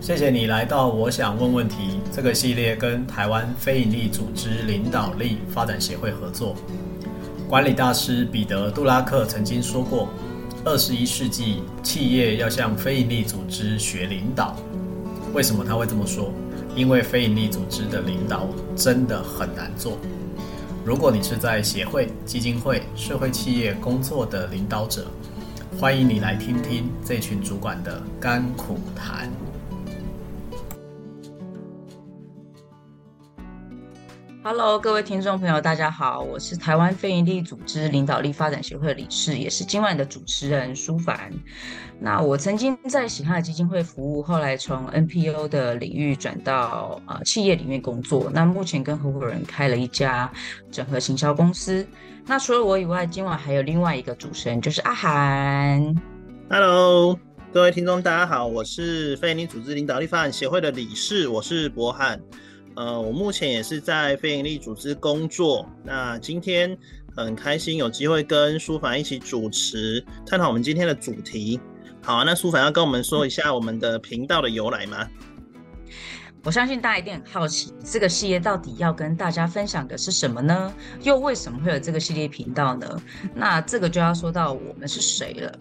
谢谢你来到我想问问题这个系列，跟台湾非营利组织领导力发展协会合作。管理大师彼得·杜拉克曾经说过：“二十一世纪企业要向非营利组织学领导。”为什么他会这么说？因为非营利组织的领导真的很难做。如果你是在协会、基金会、社会企业工作的领导者，欢迎你来听听这群主管的甘苦谈。Hello，各位听众朋友，大家好，我是台湾非营利组织领导力发展协会理事，也是今晚的主持人舒凡。那我曾经在喜哈基金会服务，后来从 NPO 的领域转到呃企业里面工作。那目前跟合伙人开了一家整合行销公司。那除了我以外，今晚还有另外一个主持人，就是阿涵。Hello，各位听众，大家好，我是非营利组织领导力发展协会的理事，我是柏翰。呃，我目前也是在非营利组织工作。那今天很开心有机会跟舒凡一起主持，探讨我们今天的主题。好啊，那舒凡要跟我们说一下我们的频道的由来吗？我相信大家一定很好奇，这个系列到底要跟大家分享的是什么呢？又为什么会有这个系列频道呢？那这个就要说到我们是谁了。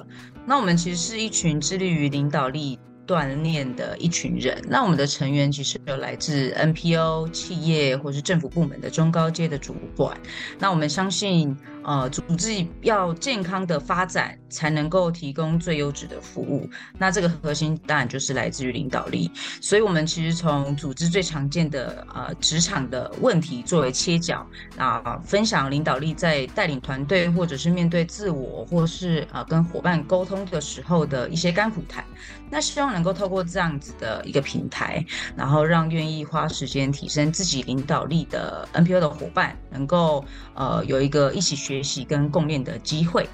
那我们其实是一群致力于领导力锻炼的一群人，那我们的成员其实有来自 NPO、企业或是政府部门的中高阶的主管。那我们相信，呃，组织要健康的发展，才能够提供最优质的服务。那这个核心当然就是来自于领导力。所以，我们其实从组织最常见的呃职场的问题作为切角，啊、分享领导力在带领团队或者是面对自我或是呃跟伙伴沟通的时候的一些甘苦谈。那希望能够透过这样子的一个平台，然后让愿意花时间提升自己领导力的 NPO 的伙伴，能够呃有一个一起学学习跟共练的机会。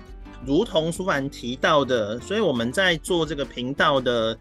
如同舒凡提到的，所以我们在做这个频道的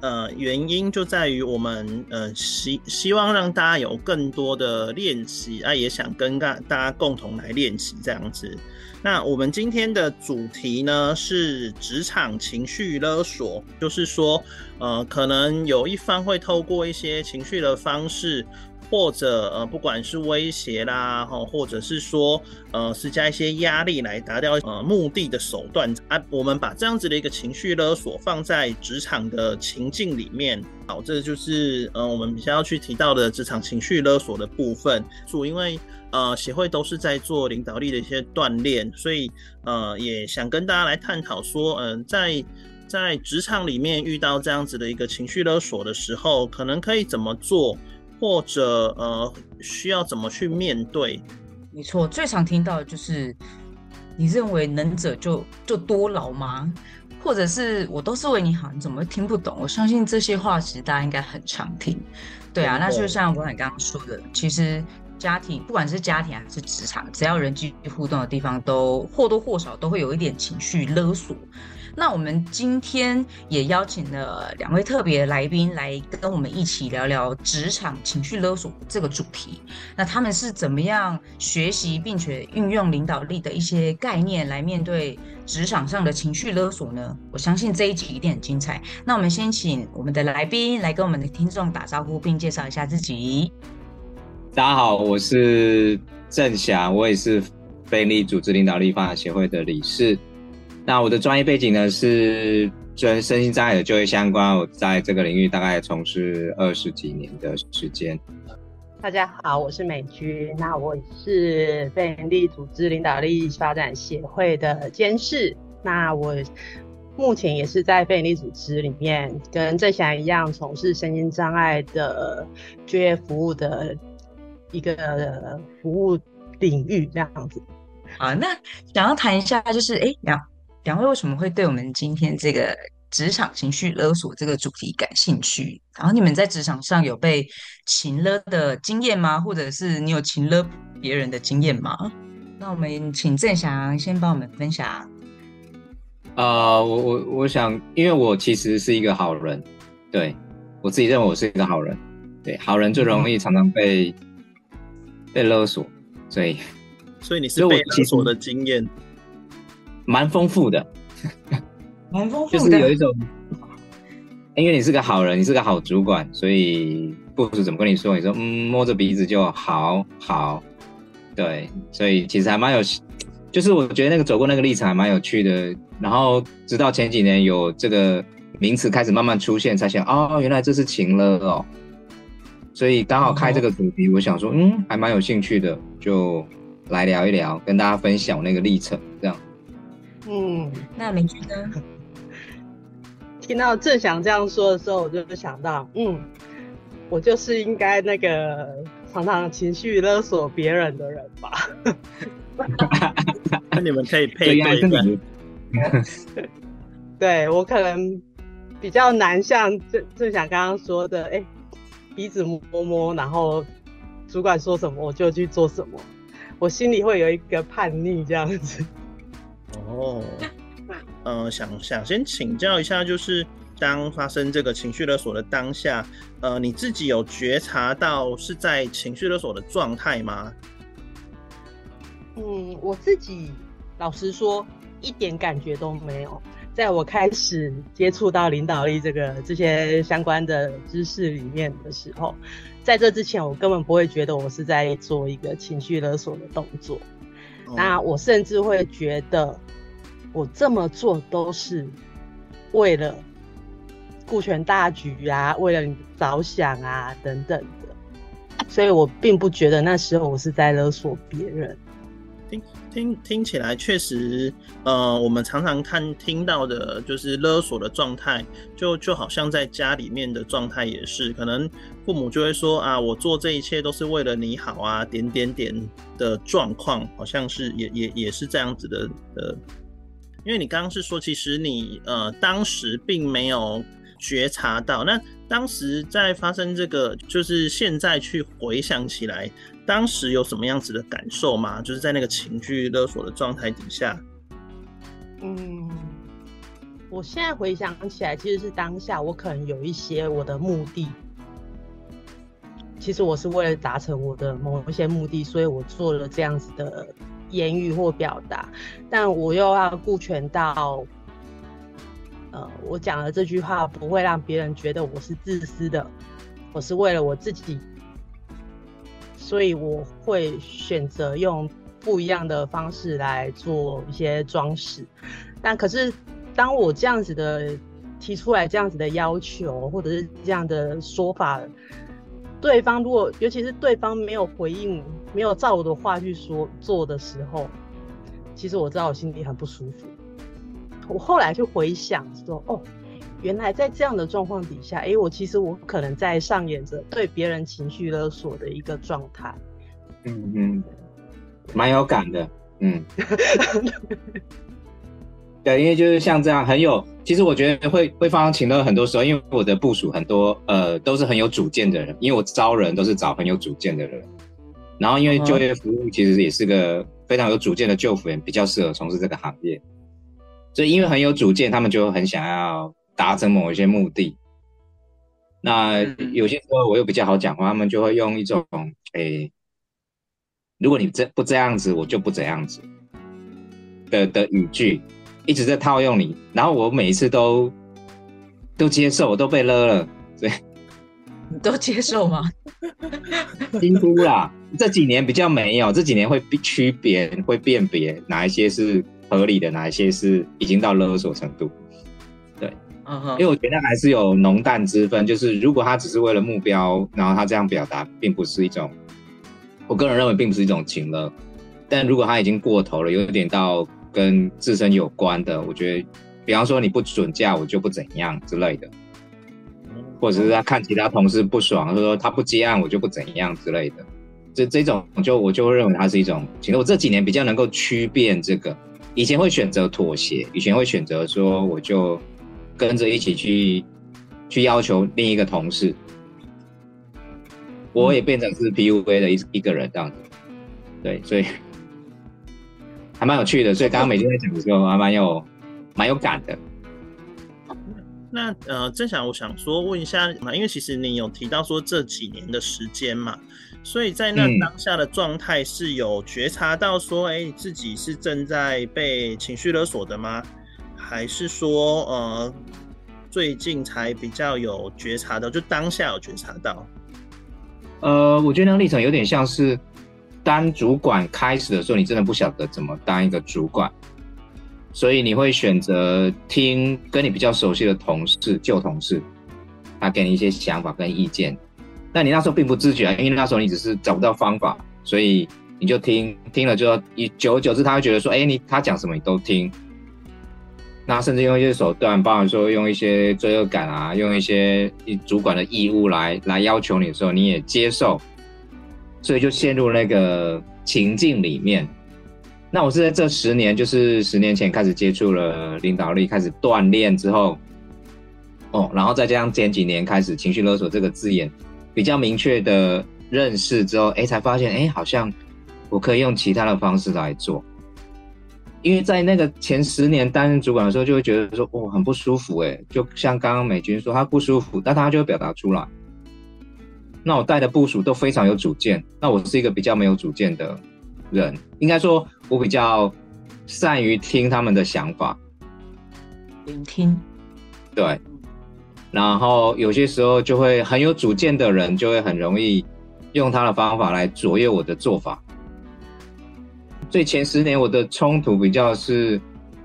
呃原因，就在于我们呃希希望让大家有更多的练习啊，也想跟大大家共同来练习这样子。那我们今天的主题呢，是职场情绪勒索，就是说，呃，可能有一方会透过一些情绪的方式。或者呃，不管是威胁啦，哈，或者是说呃，施加一些压力来达到呃目的的手段啊，我们把这样子的一个情绪勒索放在职场的情境里面，好，这就是呃我们比较要去提到的职场情绪勒索的部分。主因为呃协会都是在做领导力的一些锻炼，所以呃也想跟大家来探讨说，嗯、在在职场里面遇到这样子的一个情绪勒索的时候，可能可以怎么做？或者呃，需要怎么去面对？没错，最常听到的就是你认为能者就就多劳吗？或者是我都是为你好，你怎么听不懂？我相信这些话其实大家应该很常听。对啊，那就像我刚刚说的，其实家庭不管是家庭还是职场，只要人际互动的地方，都或多或少都会有一点情绪勒索。那我们今天也邀请了两位特别来宾来跟我们一起聊聊职场情绪勒索这个主题。那他们是怎么样学习并且运用领导力的一些概念来面对职场上的情绪勒索呢？我相信这一集一定很精彩。那我们先请我们的来宾来跟我们的听众打招呼，并介绍一下自己。大家好，我是郑翔，我也是非营利组织领导力发展协会的理事。那我的专业背景呢，是跟身心障碍的就业相关，我在这个领域大概从事二十几年的时间。大家好，我是美君，那我是非营利组织领导力发展协会的监事，那我目前也是在非营利组织里面跟郑翔一样从事身心障碍的就业服务的一个服务领域这样子。好，那想要谈一下就是哎两。两位为什么会对我们今天这个职场情绪勒索这个主题感兴趣？然后你们在职场上有被情勒的经验吗？或者是你有情勒别人的经验吗？那我们请郑翔先帮我们分享。呃，我我我想，因为我其实是一个好人，对，我自己认为我是一个好人，对，好人最容易常常被、嗯、被勒索，所以所以你是被勒索的经验。蛮丰富的，蛮丰富的，就是有一种因为你是个好人，你是个好主管，所以部署怎么跟你说？你说嗯，摸着鼻子就好好，对，所以其实还蛮有，就是我觉得那个走过那个历程还蛮有趣的。然后直到前几年有这个名词开始慢慢出现，才想哦，原来这是情勒哦。所以刚好开这个主题，我想说嗯，还蛮有兴趣的，就来聊一聊，跟大家分享那个历程。嗯，那明君呢？听到正祥这样说的时候，我就想到，嗯，我就是应该那个常常情绪勒索别人的人吧。那你们可以配对一下。对，我可能比较难像正正祥刚刚说的，哎、欸，鼻子摸摸，然后主管说什么我就去做什么，我心里会有一个叛逆这样子。哦。呃，想想先请教一下，就是当发生这个情绪勒索的当下，呃，你自己有觉察到是在情绪勒索的状态吗？嗯，我自己老实说，一点感觉都没有。在我开始接触到领导力这个这些相关的知识里面的时候，在这之前，我根本不会觉得我是在做一个情绪勒索的动作。哦。那我甚至会觉得。我这么做都是为了顾全大局啊，为了你着想啊，等等的，所以我并不觉得那时候我是在勒索别人。听听听起来确实，呃，我们常常看听到的就是勒索的状态，就就好像在家里面的状态也是，可能父母就会说啊，我做这一切都是为了你好啊，点点点的状况，好像是也也也是这样子的呃。因为你刚刚是说，其实你呃当时并没有觉察到，那当时在发生这个，就是现在去回想起来，当时有什么样子的感受吗？就是在那个情绪勒索的状态底下。嗯，我现在回想起来，其实是当下我可能有一些我的目的，其实我是为了达成我的某一些目的，所以我做了这样子的。言语或表达，但我又要顾全到，呃，我讲的这句话不会让别人觉得我是自私的，我是为了我自己，所以我会选择用不一样的方式来做一些装饰。但可是，当我这样子的提出来这样子的要求，或者是这样的说法，对方如果，尤其是对方没有回应，没有照我的话去说做的时候，其实我知道我心里很不舒服。我后来就回想说，哦，原来在这样的状况底下，哎，我其实我可能在上演着对别人情绪勒索的一个状态。嗯嗯，蛮有感的，嗯。对，因为就是像这样很有，其实我觉得会会发生情勒很多时候，因为我的部署很多呃都是很有主见的人，因为我招人都是找很有主见的人，然后因为就业服务其实也是个非常有主见的就服员，比较适合从事这个行业，所以因为很有主见，他们就很想要达成某一些目的。那有些时候我又比较好讲话，他们就会用一种诶，如果你这不这样子，我就不这样子的的语句。一直在套用你，然后我每一次都都接受，我都被勒了，对，你都接受吗？几乎啦，这几年比较没有，这几年会区别，会辨别哪一些是合理的，哪一些是已经到勒索程度。对，嗯哼，因为我觉得还是有浓淡之分，就是如果他只是为了目标，然后他这样表达，并不是一种，我个人认为并不是一种情勒，但如果他已经过头了，有点到。跟自身有关的，我觉得，比方说你不准假，我就不怎样之类的，或者是他看其他同事不爽，或者说他不接案，我就不怎样之类的，这这种就我就认为它是一种。其实我这几年比较能够区辨这个，以前会选择妥协，以前会选择说我就跟着一起去去要求另一个同事，我也变成是 PUA 的一一个人这样子，对，所以。还蛮有趣的，所以刚刚美君在讲的时候还蛮有蛮有感的。那呃，正想我想说问一下嘛，因为其实你有提到说这几年的时间嘛，所以在那当下的状态是有觉察到说，哎、嗯，自己是正在被情绪勒索的吗？还是说呃，最近才比较有觉察到，就当下有觉察到？呃，我觉得那个历程有点像是当主管开始的时候，你真的不晓得怎么当一个主管，所以你会选择听跟你比较熟悉的同事、旧同事，他给你一些想法跟意见。但你那时候并不自觉，因为那时候你只是找不到方法，所以你就听听了，就一久而久之，他会觉得说，哎，你他讲什么你都听。那甚至用一些手段，包含说用一些罪恶感啊，用一些主管的义务来来要求你的时候，你也接受，所以就陷入那个情境里面。那我是在这十年，就是十年前开始接触了领导力，开始锻炼之后，哦，然后再加上前几年开始情绪勒索这个字眼比较明确的认识之后，哎，才发现，哎，好像我可以用其他的方式来做。因为在那个前十年担任主管的时候，就会觉得说，哦，很不舒服，哎，就像刚刚美军说，他不舒服，但他就会表达出来。那我带的部署都非常有主见，那我是一个比较没有主见的人，应该说，我比较善于听他们的想法，聆听，对。然后有些时候就会很有主见的人，就会很容易用他的方法来左右我的做法。所以前十年我的冲突比较是，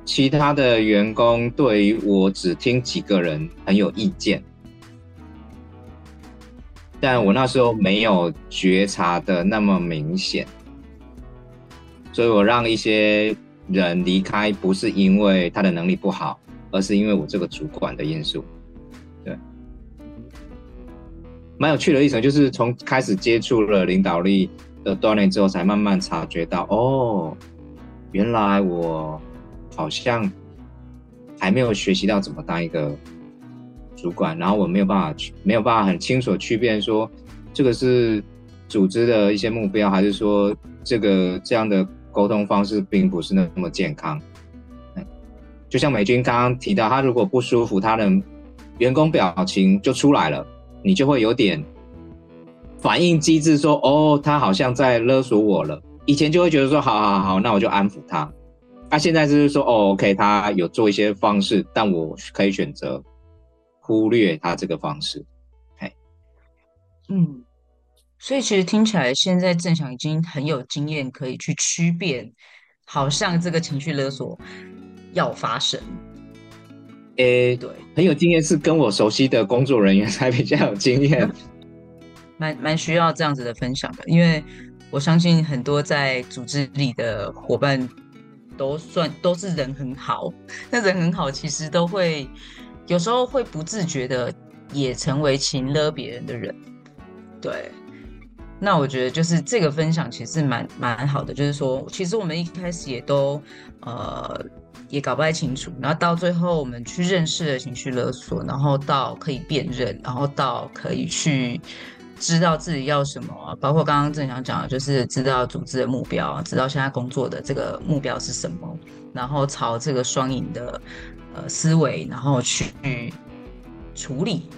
其他的员工对于我只听几个人很有意见，但我那时候没有觉察的那么明显，所以我让一些人离开，不是因为他的能力不好，而是因为我这个主管的因素。蛮有趣的一层就是从开始接触了领导力。的锻炼之后，才慢慢察觉到，哦，原来我好像还没有学习到怎么当一个主管，然后我没有办法去，没有办法很清楚区辨说，这个是组织的一些目标，还是说这个这样的沟通方式并不是那么健康。就像美军刚刚提到，他如果不舒服，他的员工表情就出来了，你就会有点。反应机制说：“哦，他好像在勒索我了。”以前就会觉得说：“好好好，那我就安抚他。”他现在就是说：“哦，OK，他有做一些方式，但我可以选择忽略他这个方式。”嘿，嗯，所以其实听起来，现在正祥已经很有经验，可以去区辨，好像这个情绪勒索要发生。诶，对，很有经验是跟我熟悉的工作人员才比较有经验。蛮蛮需要这样子的分享的，因为我相信很多在组织里的伙伴都算都是人很好，那人很好，其实都会有时候会不自觉的也成为情勒别人的人。对，那我觉得就是这个分享其实蛮蛮好的，就是说，其实我们一开始也都呃也搞不太清楚，然后到最后我们去认识了情绪勒索，然后到可以辨认，然后到可以去。知道自己要什么，包括刚刚正想讲的，就是知道组织的目标，知道现在工作的这个目标是什么，然后朝这个双赢的呃思维，然后去处理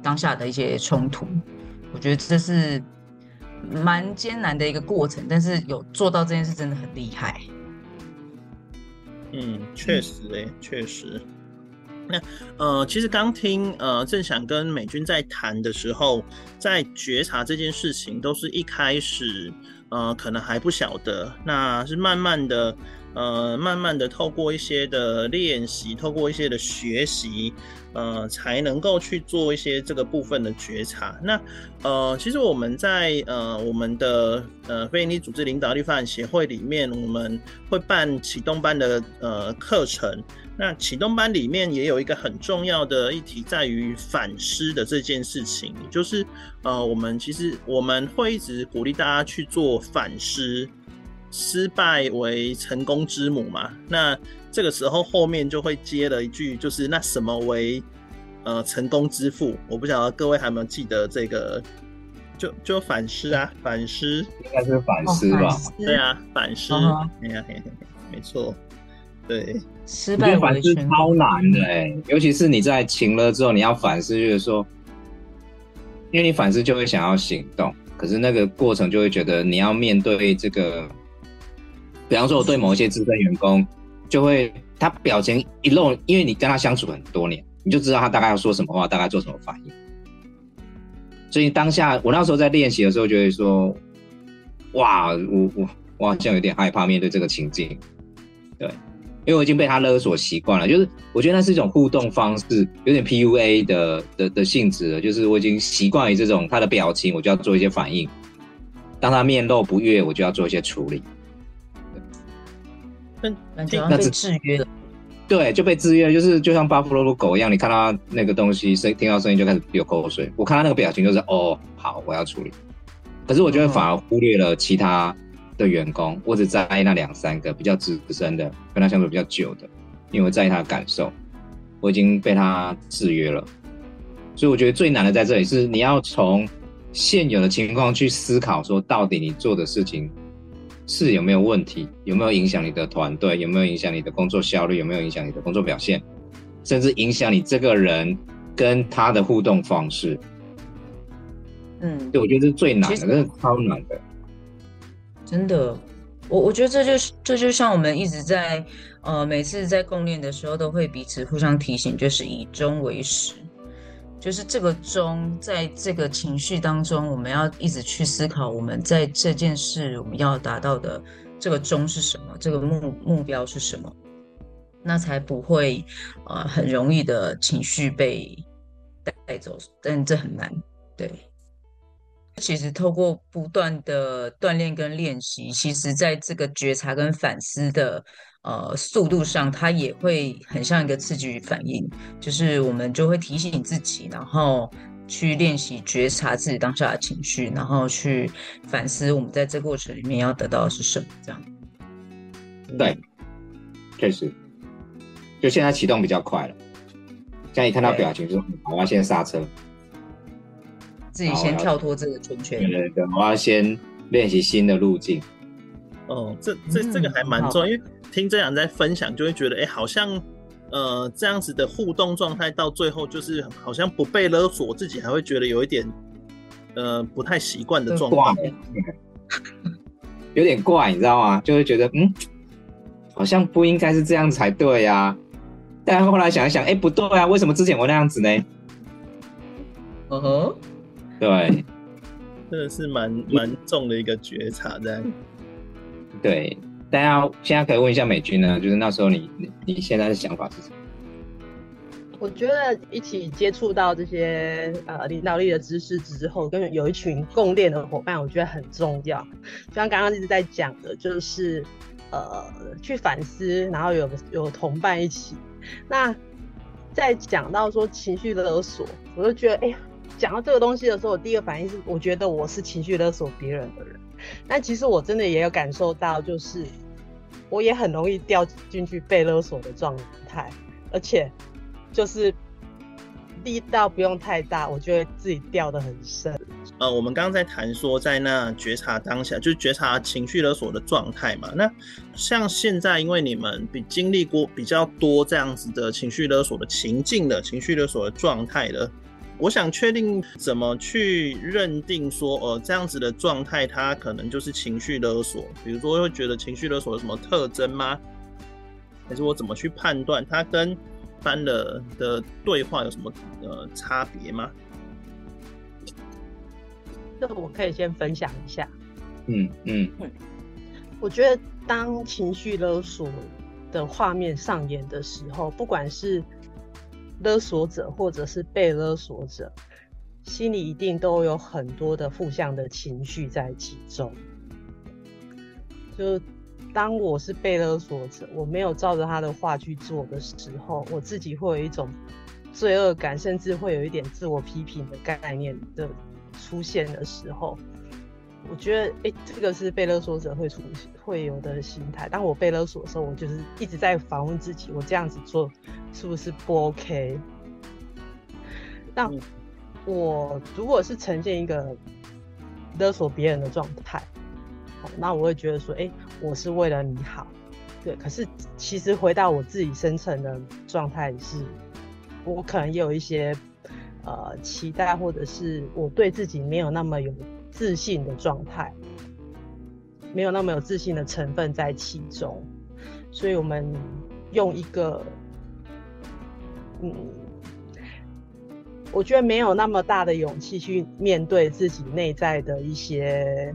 当下的一些冲突。我觉得这是蛮艰难的一个过程，但是有做到这件事真的很厉害。嗯，确实诶、欸，确实。那呃，其实刚听呃正想跟美军在谈的时候，在觉察这件事情，都是一开始呃可能还不晓得，那是慢慢的呃慢慢的透过一些的练习，透过一些的学习，呃才能够去做一些这个部分的觉察。那呃其实我们在呃我们的呃非营利组织领导力发展协会里面，我们会办启动班的呃课程。那启动班里面也有一个很重要的议题，在于反思的这件事情，就是呃，我们其实我们会一直鼓励大家去做反思，失败为成功之母嘛。那这个时候后面就会接了一句，就是那什么为呃成功之父？我不晓得各位还有没有记得这个？就就反思啊，反思应该是反思吧？哦、对啊，反思，哎呀、哦，没错。对，失败反思超难的哎，尤其是你在晴了之后，你要反思，就是说，因为你反思就会想要行动，可是那个过程就会觉得你要面对这个，比方说我对某一些资深员工，就会他表情一露，因为你跟他相处很多年，你就知道他大概要说什么话，大概做什么反应。所以当下我那时候在练习的时候，就会说，哇，我我我好像有点害怕面对这个情境，对，因为我已经被他勒索习惯了，就是我觉得那是一种互动方式，有点 PUA 的的的性质了，就是我已经习惯于这种他的表情，我就要做一些反应，当他面露不悦，我就要做一些处理。那那就被制约了。对，就被制约，就是就像巴布洛夫狗一样，你看到那个东西，声听到声音就开始流口水。我看他那个表情就是，哦，好，我要处理。可是我觉得反而忽略了其他的员工，我只在意那两三个比较资深的，跟他相处比较久的，因为我在意他的感受。我已经被他制约了，所以我觉得最难的在这里是你要从现有的情况去思考，说到底你做的事情。是有没有问题？有没有影响你的团队？有没有影响你的工作效率？有没有影响你的工作表现？甚至影响你这个人跟他的互动方式？嗯，对，我觉得这是最难的，这是超难的。真的，我我觉得这就是这就像我们一直在呃每次在共练的时候都会彼此互相提醒，就是以终为始。就是这个终，在这个情绪当中，我们要一直去思考，我们在这件事我们要达到的这个终是什么，这个目目标是什么，那才不会呃很容易的情绪被带走。但这很难，对。其实透过不断的锻炼跟练习，其实在这个觉察跟反思的。呃，速度上它也会很像一个刺激反应，就是我们就会提醒自己，然后去练习觉察自己当下的情绪，然后去反思我们在这过程里面要得到的是什么。这样，对，确实，就现在启动比较快了。现在一看到表情，就我要先刹车，自己先跳脱这个圈圈。对对对，我要先练习新的路径。哦，这这这个还蛮重要，嗯、因为听这样在分享，就会觉得，哎，好像，呃，这样子的互动状态到最后，就是好像不被勒索，自己还会觉得有一点，呃，不太习惯的状况，有点怪，你知道吗？就会觉得，嗯，好像不应该是这样才对呀、啊。但后来想一想，哎，不对啊，为什么之前我那样子呢？嗯哼，对，真的是蛮蛮重的一个觉察在。对，大家现在可以问一下美军呢，就是那时候你你你现在的想法是什么？我觉得一起接触到这些呃领导力的知识之后，跟有一群共练的伙伴，我觉得很重要。就像刚刚一直在讲的，就是呃去反思，然后有有同伴一起。那在讲到说情绪勒索，我就觉得哎呀，讲到这个东西的时候，我第一个反应是，我觉得我是情绪勒索别人的人。但其实我真的也有感受到，就是我也很容易掉进去被勒索的状态，而且就是力道不用太大，我觉得自己掉得很深。呃，我们刚刚在谈说，在那觉察当下，就是觉察情绪勒索的状态嘛。那像现在，因为你们比经历过比较多这样子的情绪勒索的情境的情绪勒索的状态了。我想确定怎么去认定说，呃，这样子的状态，它可能就是情绪勒索。比如说，会觉得情绪勒索有什么特征吗？还是我怎么去判断它跟一般的的对话有什么呃差别吗？这个我可以先分享一下。嗯嗯嗯，我觉得当情绪勒索的画面上演的时候，不管是勒索者或者是被勒索者，心里一定都有很多的负向的情绪在其中。就当我是被勒索者，我没有照着他的话去做的时候，我自己会有一种罪恶感，甚至会有一点自我批评的概念的出现的时候。我觉得，哎、欸，这个是被勒索者会出会有的心态。当我被勒索的时候，我就是一直在反问自己：我这样子做是不是不 OK？那我如果是呈现一个勒索别人的状态，那我会觉得说：哎、欸，我是为了你好。对，可是其实回到我自己深层的状态是，我可能也有一些呃期待，或者是我对自己没有那么有。自信的状态，没有那么有自信的成分在其中，所以我们用一个嗯我觉得没有那么大的勇气去面对自己内在的一些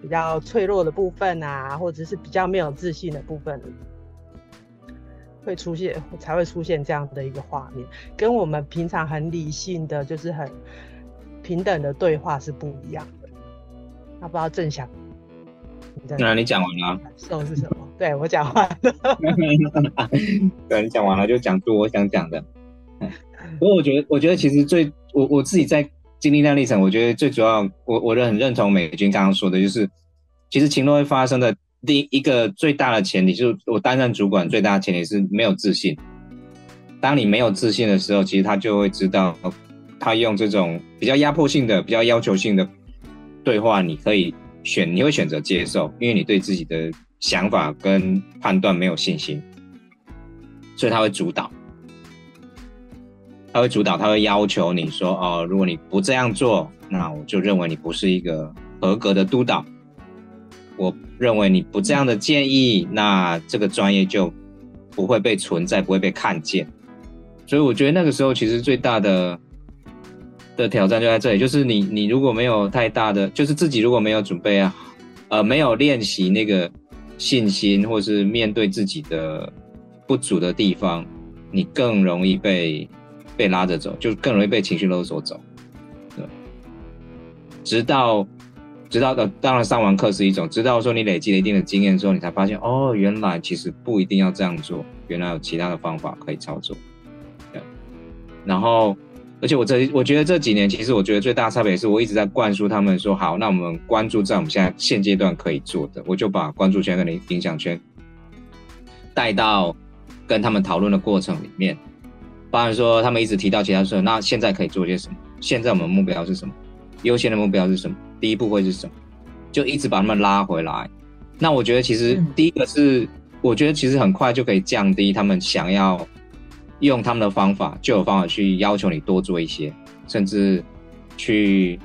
比较脆弱的部分啊，或者是比较没有自信的部分，会出现才会出现这样的一个画面，跟我们平常很理性的就是很平等的对话是不一样。那不知道正想，那你讲完了感？受是什么？对我讲完了。对，你讲完了就讲出我想讲的。不过我觉得，我觉得其实最我我自己在经历那历程，我觉得最主要，我我很认同美军刚刚说的，就是其实情络会发生的第一个最大的前提，就是我担任主管最大的前提是没有自信。当你没有自信的时候，其实他就会知道，他用这种比较压迫性的、比较要求性的对话，你可以选，你会选择接受，因为你对自己的想法跟判断没有信心，所以他会主导。他会主导，他会要求你说：“哦，如果你不这样做，那我就认为你不是一个合格的督导。我认为你不这样的建议，那这个专业就不会被存在，不会被看见。所以我觉得那个时候其实最大的的挑战就在这里，就是你你如果没有太大的，就是自己如果没有准备啊，呃，没有练习那个信心，或是面对自己的不足的地方，你更容易被。”被拉着走，就更容易被情绪勒索走。对，直到直到的，当然上完课是一种，直到说你累积了一定的经验之后，你才发现哦，原来其实不一定要这样做，原来有其他的方法可以操作。对，然后，而且我这我觉得这几年，其实我觉得最大的差别是我一直在灌输他们说，好，那我们关注在我们现在现阶段可以做的，我就把关注圈跟影响圈带到跟他们讨论的过程里面。包含说，他们一直提到其他事，那现在可以做些什么？现在我们目标是什么？优先的目标是什么？第一步会是什么？就一直把他们拉回来。那我觉得，其实第一个是，嗯、我觉得其实很快就可以降低他们想要用他们的方法，就有方法去要求你多做一些，甚至去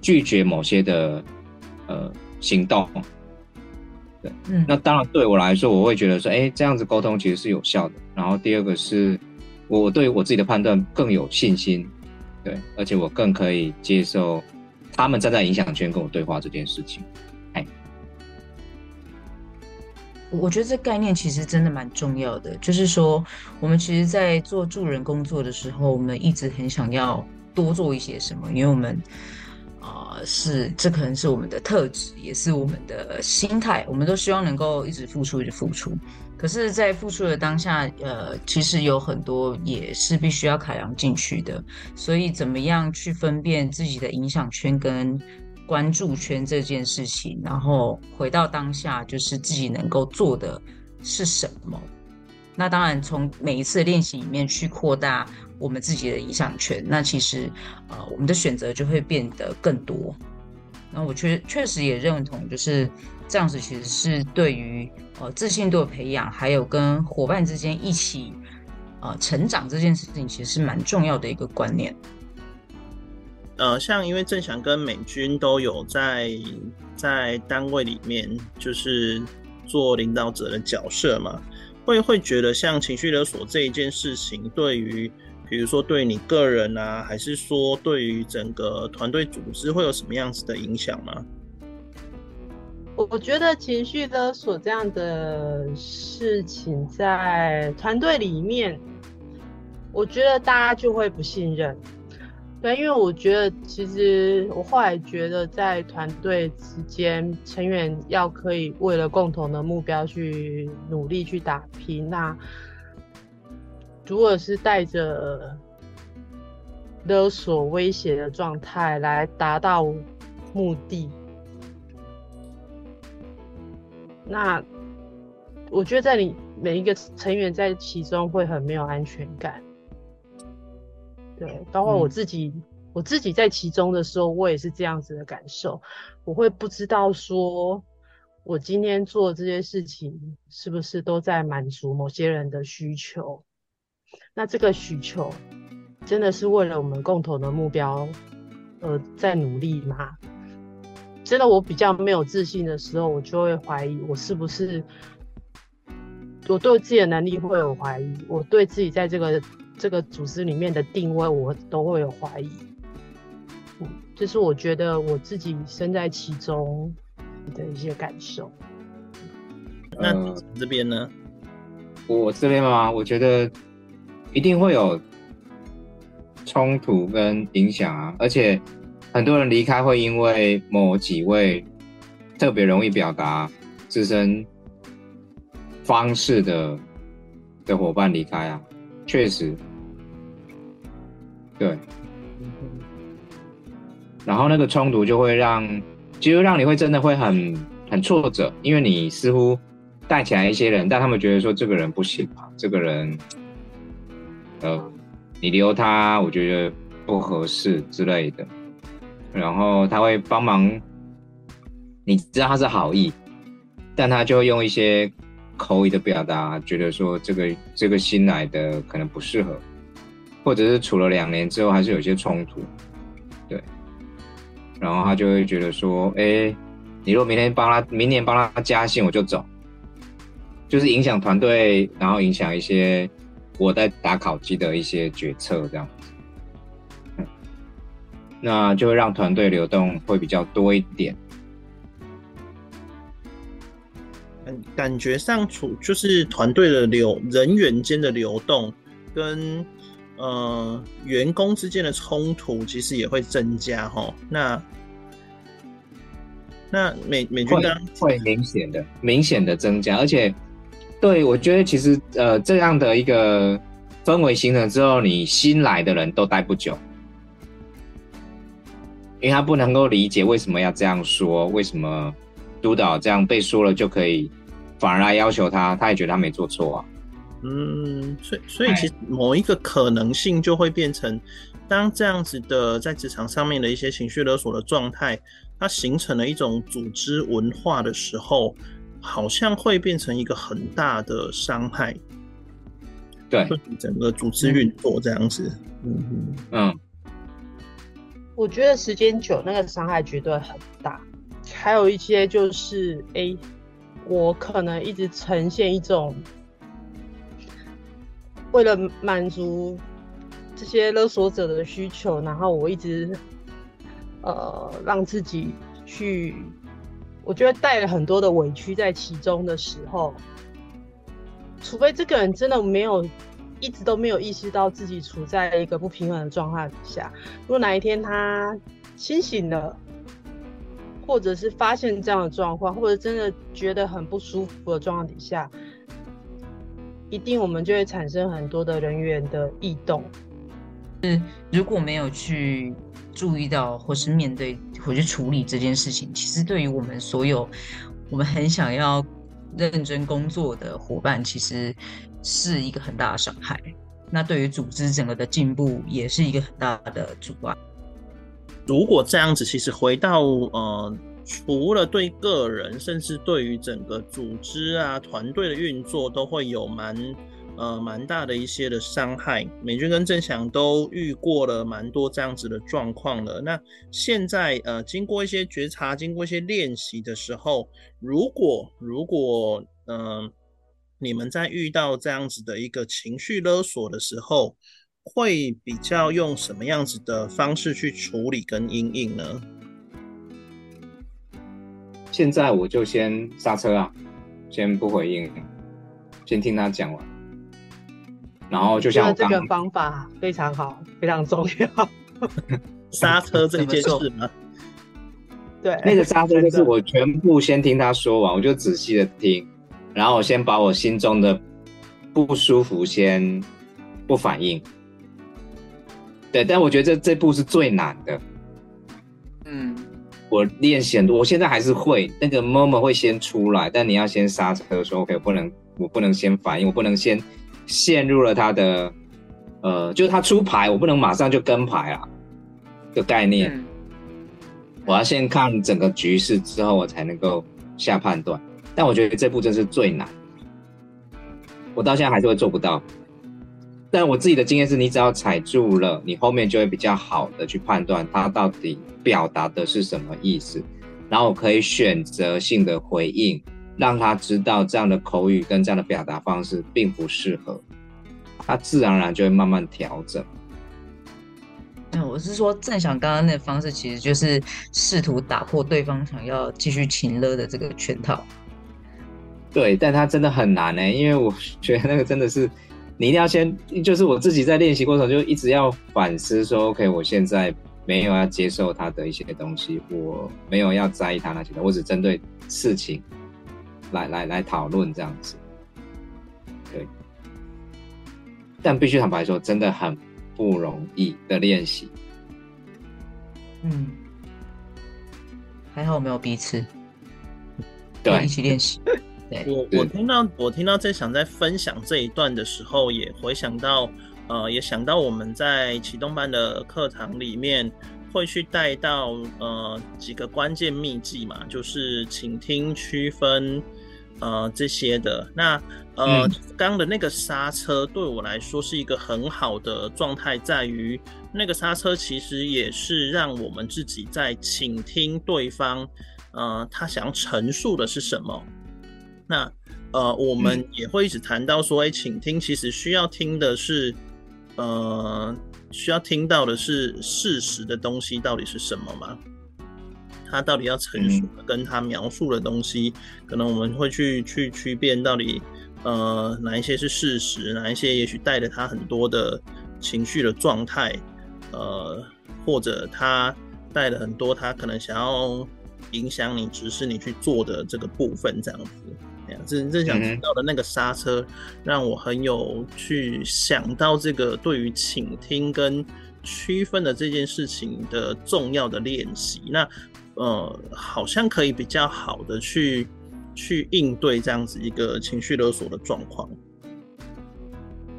拒绝某些的呃行动。对，嗯，那当然对我来说，我会觉得说，哎、欸，这样子沟通其实是有效的。然后第二个是。我对我自己的判断更有信心，对，而且我更可以接受他们站在影响圈跟我对话这件事情。我觉得这概念其实真的蛮重要的，就是说，我们其实，在做助人工作的时候，我们一直很想要多做一些什么，因为我们啊、是这可能是我们的特质，也是我们的心态，我们都希望能够一直付出，一直付出。可是，在付出的当下，呃，其实有很多也是必须要考量进去的。所以，怎么样去分辨自己的影响圈跟关注圈这件事情，然后回到当下，就是自己能够做的是什么？那当然，从每一次练习里面去扩大我们自己的影响圈，那其实，呃，我们的选择就会变得更多。那我确确实也认同，就是。这样子其实是对于呃自信度的培养，还有跟伙伴之间一起呃成长这件事情，其实是蛮重要的一个观念。呃，像因为正祥跟美军都有在在单位里面，就是做领导者的角色嘛，会会觉得像情绪勒索这一件事情，对于比如说对你个人啊，还是说对于整个团队组织，会有什么样子的影响吗？我觉得情绪勒索这样的事情在团队里面，我觉得大家就会不信任。对，因为我觉得其实我后来觉得，在团队之间，成员要可以为了共同的目标去努力去打拼。那如果是带着勒索威胁的状态来达到目的。那我觉得在你每一个成员在其中会很没有安全感，对，包括我自己，嗯、我自己在其中的时候，我也是这样子的感受。我会不知道说，我今天做这些事情是不是都在满足某些人的需求？那这个需求真的是为了我们共同的目标而在努力吗？真的，我比较没有自信的时候，我就会怀疑我是不是我对自己的能力会有怀疑，我对自己在这个这个组织里面的定位，我都会有怀疑。嗯，这是我觉得我自己身在其中的一些感受。那这边呢？我这边吗，我觉得一定会有冲突跟影响啊，而且很多人离开会因为某几位特别容易表达自身方式的的伙伴离开啊，确实，对，然后那个冲突就会让，其实让你会真的会很很挫折，因为你似乎。带起来一些人，但他们觉得说这个人不行啊，这个人，呃，你留他，我觉得不合适之类的。然后他会帮忙，你知道他是好意，但他就会用一些口语的表达，觉得说这个这个新来的可能不适合，或者是处了两年之后还是有些冲突，对。然后他就会觉得说，哎，你如果明天帮他，明年帮他加薪，我就走。就是影响团队，然后影响一些我在打考绩的一些决策，这样子，那就会让团队流动会比较多一点。感觉上处就是团队的流人员间的流动跟呃员工之间的冲突，其实也会增加齁。那那美美军刚会明显的明显的增加，而且。对，我觉得其实呃，这样的一个氛围形成之后，你新来的人都待不久，因为他不能够理解为什么要这样说，为什么督导这样被说了就可以，反而来要求他，他也觉得他没做错啊。嗯，所以所以其实某一个可能性就会变成，当这样子的在职场上面的一些情绪勒索的状态，它形成了一种组织文化的时候。好像会变成一个很大的伤害，对，整个组织运作这样子，嗯嗯嗯，我觉得时间久，那个伤害绝对很大。还有一些就是，哎、欸，我可能一直呈现一种为了满足这些勒索者的需求，然后我一直呃让自己去。我觉得带了很多的委屈在其中的时候，除非这个人真的没有一直都没有意识到自己处在一个不平衡的状态底下，如果哪一天他清醒了，或者是发现这样的状况，或者真的觉得很不舒服的状况底下，一定我们就会产生很多的人员的异动。是如果没有去注意到或是面对。回去处理这件事情，其实对于我们所有我们很想要认真工作的伙伴，其实是一个很大的伤害。那对于组织整个的进步，也是一个很大的阻碍。如果这样子，其实回到呃，除了对个人，甚至对于整个组织啊、团队的运作，都会有蛮。呃，蛮大的一些的伤害，美军跟正祥都遇过了蛮多这样子的状况了。那现在呃，经过一些觉察，经过一些练习的时候，如果如果呃，你们在遇到这样子的一个情绪勒索的时候，会比较用什么样子的方式去处理跟因应呢？现在我就先刹车啊，先不回应，先听他讲完。然后就像这个方法非常好，非常重要。刹车这件事吗？对，那个刹车就是我全部先听他说完，我就仔细的听，然后我先把我心中的不舒服先不反应。对，但我觉得这这步是最难的。嗯，我练习很多，我现在还是会那个 moment 会先出来，但你要先刹车，说 OK，我不能，我不能先反应，我不能先。陷入了他的，呃，就是他出牌，我不能马上就跟牌啊，的概念。嗯、我要先看整个局势之后，我才能够下判断。但我觉得这步真是最难，我到现在还是会做不到。但我自己的经验是，你只要踩住了，你后面就会比较好的去判断他到底表达的是什么意思，然后我可以选择性的回应。让他知道这样的口语跟这样的表达方式并不适合。他自然而然就会慢慢调整。嗯，我是说正想刚刚那个方式，其实就是试图打破对方想要继续情勒的这个圈套。对，但他真的很难呢，因为我觉得那个真的是你一定要先，就是我自己在练习过程就一直要反思说，OK，我现在没有要接受他的一些东西，我没有要在意他那些的，我只针对事情来来来讨论这样子。对，但必须坦白说，真的很不容易的练习。嗯，还好没有彼此，对，一起练习。我我听到我听到在想在分享这一段的时候，也回想到，呃，也想到我们在启动班的课堂里面会去带到呃几个关键秘技嘛，就是倾听、区分，呃这些的。那呃刚、嗯、的那个刹车对我来说是一个很好的状态，在于那个刹车其实也是让我们自己在倾听对方，呃他想陈述的是什么。那，呃，我们也会一直谈到说，哎、嗯，倾听其实需要听的是，呃，需要听到的是事实的东西到底是什么吗？他到底要陈述的跟他描述的东西，嗯、可能我们会去去区辨到底，呃，哪一些是事实，哪一些也许带着他很多的情绪的状态，呃，或者他带了很多他可能想要影响你、指示你去做的这个部分，这样子。真正想知道的那个刹车，让我很有去想到这个对于倾听跟区分的这件事情的重要的练习。那呃，好像可以比较好的去去应对这样子一个情绪勒索的状况。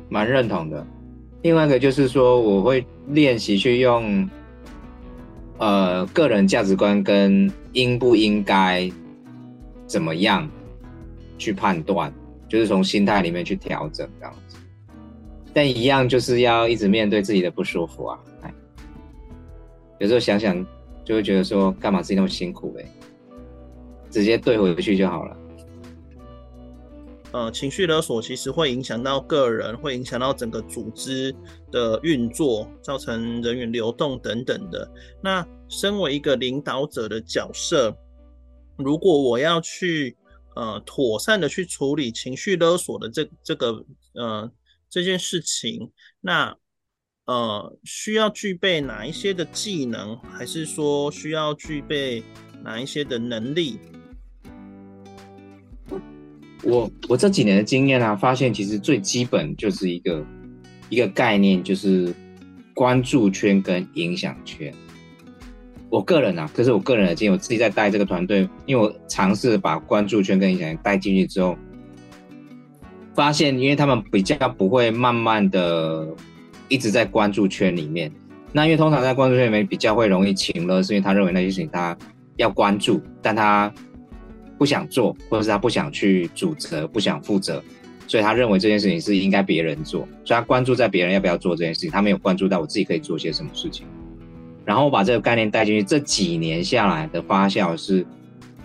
蛮认同的。另外一个就是说，我会练习去用呃个人价值观跟应不应该怎么样。去判断，就是从心态里面去调整这样子，但一样就是要一直面对自己的不舒服啊。哎，有时候想想就会觉得说，干嘛自己那么辛苦嘞？直接对回去就好了。呃，情绪勒索其实会影响到个人，会影响到整个组织的运作，造成人员流动等等的。那身为一个领导者的角色，如果我要去。呃，妥善的去处理情绪勒索的这这个呃这件事情，那呃需要具备哪一些的技能，还是说需要具备哪一些的能力？我我这几年的经验啊，发现其实最基本就是一个一个概念，就是关注圈跟影响圈。我个人啊，这是我个人的经验，我自己在带这个团队，因为我尝试把关注圈跟影响带进去之后，发现因为他们比较不会慢慢的一直在关注圈里面，那因为通常在关注圈里面比较会容易情勒，是因为他认为那些事情他要关注，但他不想做，或者是他不想去主责，不想负责，所以他认为这件事情是应该别人做，所以他关注在别人要不要做这件事情，他没有关注到我自己可以做些什么事情。然后我把这个概念带进去，这几年下来的发酵是，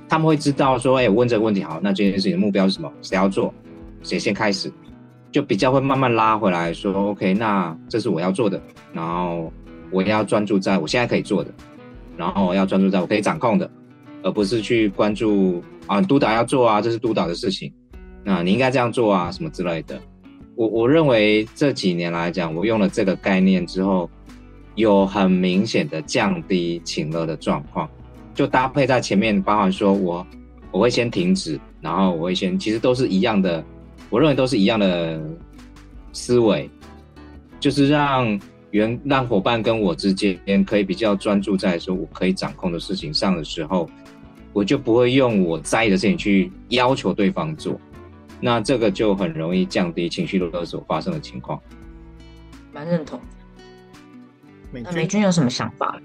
他们会知道说，哎，问这个问题好，那这件事情的目标是什么？谁要做？谁先开始？就比较会慢慢拉回来说，OK，那这是我要做的，然后我要专注在我现在可以做的，然后要专注在我可以掌控的，而不是去关注啊，督导要做啊，这是督导的事情，那你应该这样做啊，什么之类的。我我认为这几年来讲，我用了这个概念之后。有很明显的降低情勒的状况，就搭配在前面，包含说我我会先停止，然后我会先，其实都是一样的，我认为都是一样的思维，就是让原让伙伴跟我之间可以比较专注在说我可以掌控的事情上的时候，我就不会用我在意的事情去要求对方做，那这个就很容易降低情绪勒索发生的情况。蛮认同。那美君有什么想法？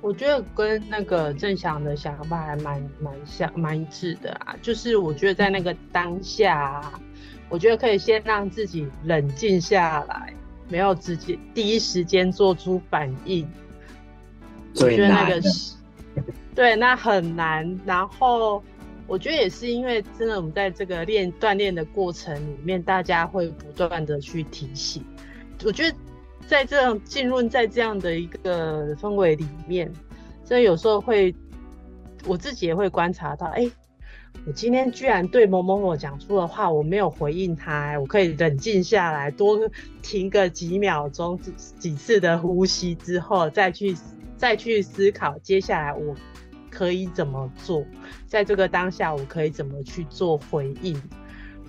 我觉得跟那个郑翔的想法还蛮蛮像、蛮一致的啊。就是我觉得在那个当下啊，我觉得可以先让自己冷静下来，没有直接第一时间做出反应。我觉得那个是对，那很难。然后我觉得也是因为真的，我们在这个练锻炼的过程里面，大家会不断的去提醒。我觉得在这样浸润在这样的一个氛围里面，所以有时候会我自己也会观察到，哎，我今天居然对某某某讲出的话，我没有回应他，我可以冷静下来，多停个几秒钟，几次的呼吸之后，再去再去思考接下来我。可以怎么做？在这个当下，我可以怎么去做回应？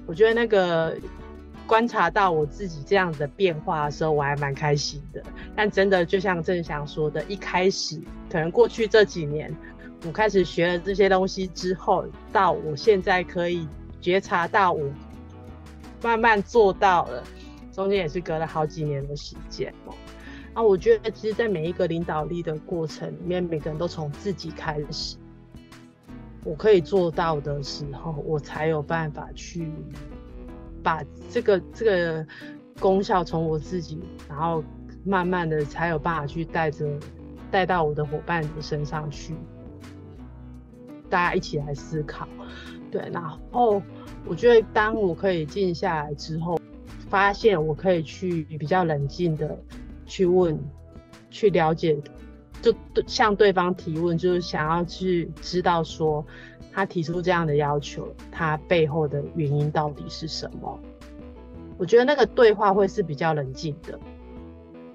我觉得那个观察到我自己这样的变化的时候，我还蛮开心的。但真的就像正祥说的，一开始可能过去这几年，我开始学了这些东西之后，到我现在可以觉察到，我慢慢做到了，中间也是隔了好几年的时间。啊，我觉得其实，在每一个领导力的过程里面，每个人都从自己开始。我可以做到的时候，我才有办法去把这个这个功效从我自己，然后慢慢的才有办法去带着带到我的伙伴的身上去，大家一起来思考。对，然后我觉得，当我可以静下来之后，发现我可以去比较冷静的。去问，去了解，就向对方提问，就是想要去知道说，他提出这样的要求，他背后的原因到底是什么？我觉得那个对话会是比较冷静的，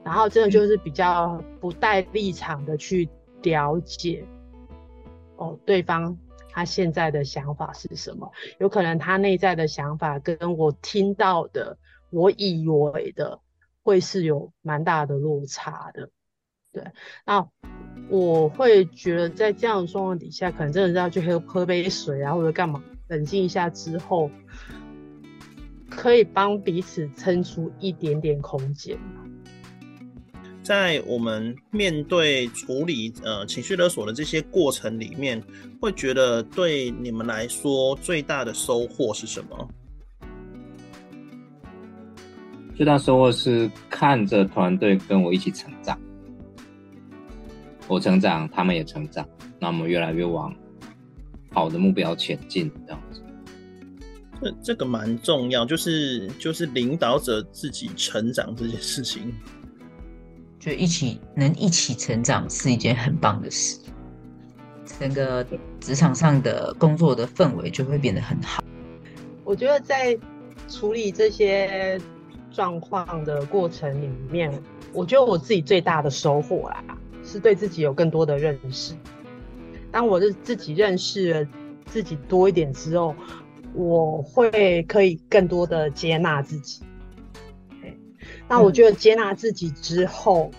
然后真的就是比较不带立场的去了解，哦，对方他现在的想法是什么？有可能他内在的想法跟我听到的，我以为的。会是有蛮大的落差的，对。那我会觉得在这样的状况底下，可能真的是要去喝喝杯水啊，或者干嘛，冷静一下之后，可以帮彼此撑出一点点空间。在我们面对处理呃情绪勒索的这些过程里面，会觉得对你们来说最大的收获是什么？最大收获是看着团队跟我一起成长，我成长，他们也成长，那我们越来越往好的目标前进，这样子。这这个蛮重要，就是就是领导者自己成长这件事情，就一起能一起成长是一件很棒的事，整个职场上的工作的氛围就会变得很好。我觉得在处理这些。状况的过程里面，我觉得我自己最大的收获啦，是对自己有更多的认识。当我的自己认识了自己多一点之后，我会可以更多的接纳自己。那我觉得接纳自己之后，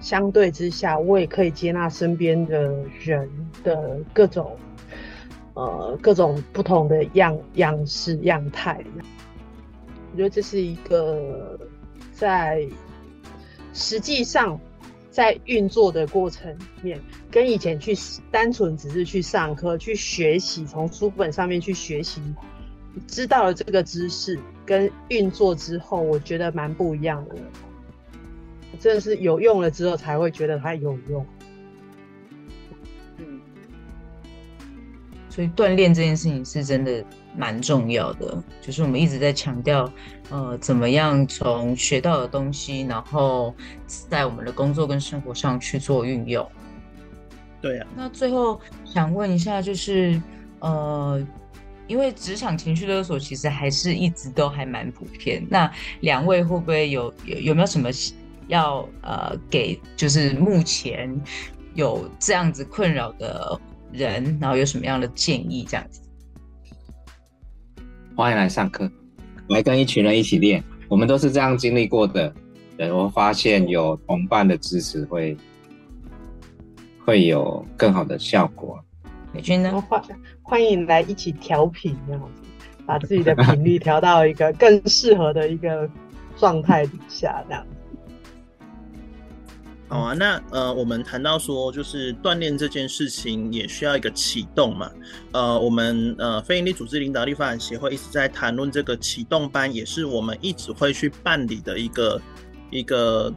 相对之下，我也可以接纳身边的人的各种，呃，各种不同的样样式样态。我觉得这是一个在实际上在运作的过程里面，跟以前去单纯只是去上课去学习，从书本上面去学习，知道了这个知识跟运作之后，我觉得蛮不一样的。真的是有用了之后才会觉得它有用。嗯，所以锻炼这件事情是真的。蛮重要的，就是我们一直在强调，呃，怎么样从学到的东西，然后在我们的工作跟生活上去做运用。对呀、啊。那最后想问一下，就是呃，因为职场情绪勒索其实还是一直都还蛮普遍。那两位会不会有有有没有什么要呃给，就是目前有这样子困扰的人，然后有什么样的建议这样子？欢迎来上课，来跟一群人一起练。我们都是这样经历过的，对，我发现有同伴的支持会会有更好的效果。美君呢？欢欢迎来一起调频，这样子，把自己的频率调到一个更适合的一个状态底下，这样。好啊，那呃，我们谈到说，就是锻炼这件事情也需要一个启动嘛。呃，我们呃非营利组织领导力发展协会一直在谈论这个启动班，也是我们一直会去办理的一个一个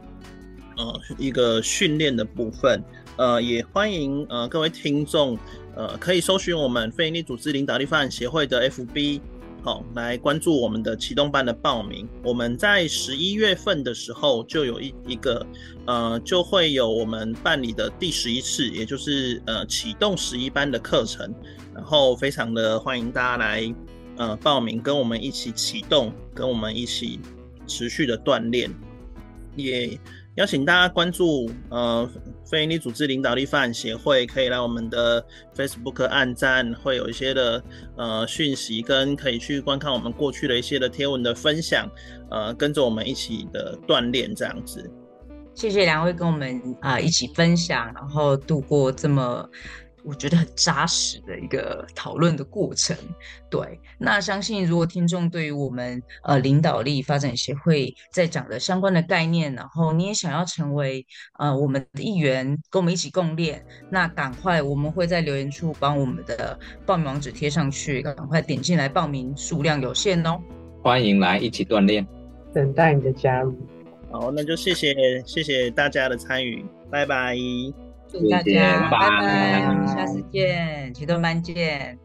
呃一个训练的部分。呃，也欢迎呃各位听众呃可以搜寻我们非营利组织领导力发展协会的 FB。好，来关注我们的启动班的报名。我们在十一月份的时候就有一一个，呃，就会有我们办理的第十一次，也就是呃启动十一班的课程。然后非常的欢迎大家来呃报名，跟我们一起启动，跟我们一起持续的锻炼，也。邀请大家关注呃非营利组织领导力发展协会，可以来我们的 Facebook 按赞，会有一些的呃讯息，跟可以去观看我们过去的一些的贴文的分享，呃，跟着我们一起的锻炼这样子。谢谢两位跟我们啊、一起分享，然后度过这么。我觉得很扎实的一个讨论的过程，对。那相信如果听众对于我们呃领导力发展协会在讲的相关的概念，然后你也想要成为呃我们的一员，跟我们一起共练，那赶快我们会在留言处帮我们的报名网址贴上去，赶快点进来报名，数量有限哦。欢迎来一起锻炼，等待你的加入。好，那就谢谢谢谢大家的参与，拜拜。祝大家拜拜，我们下次见，启动班见。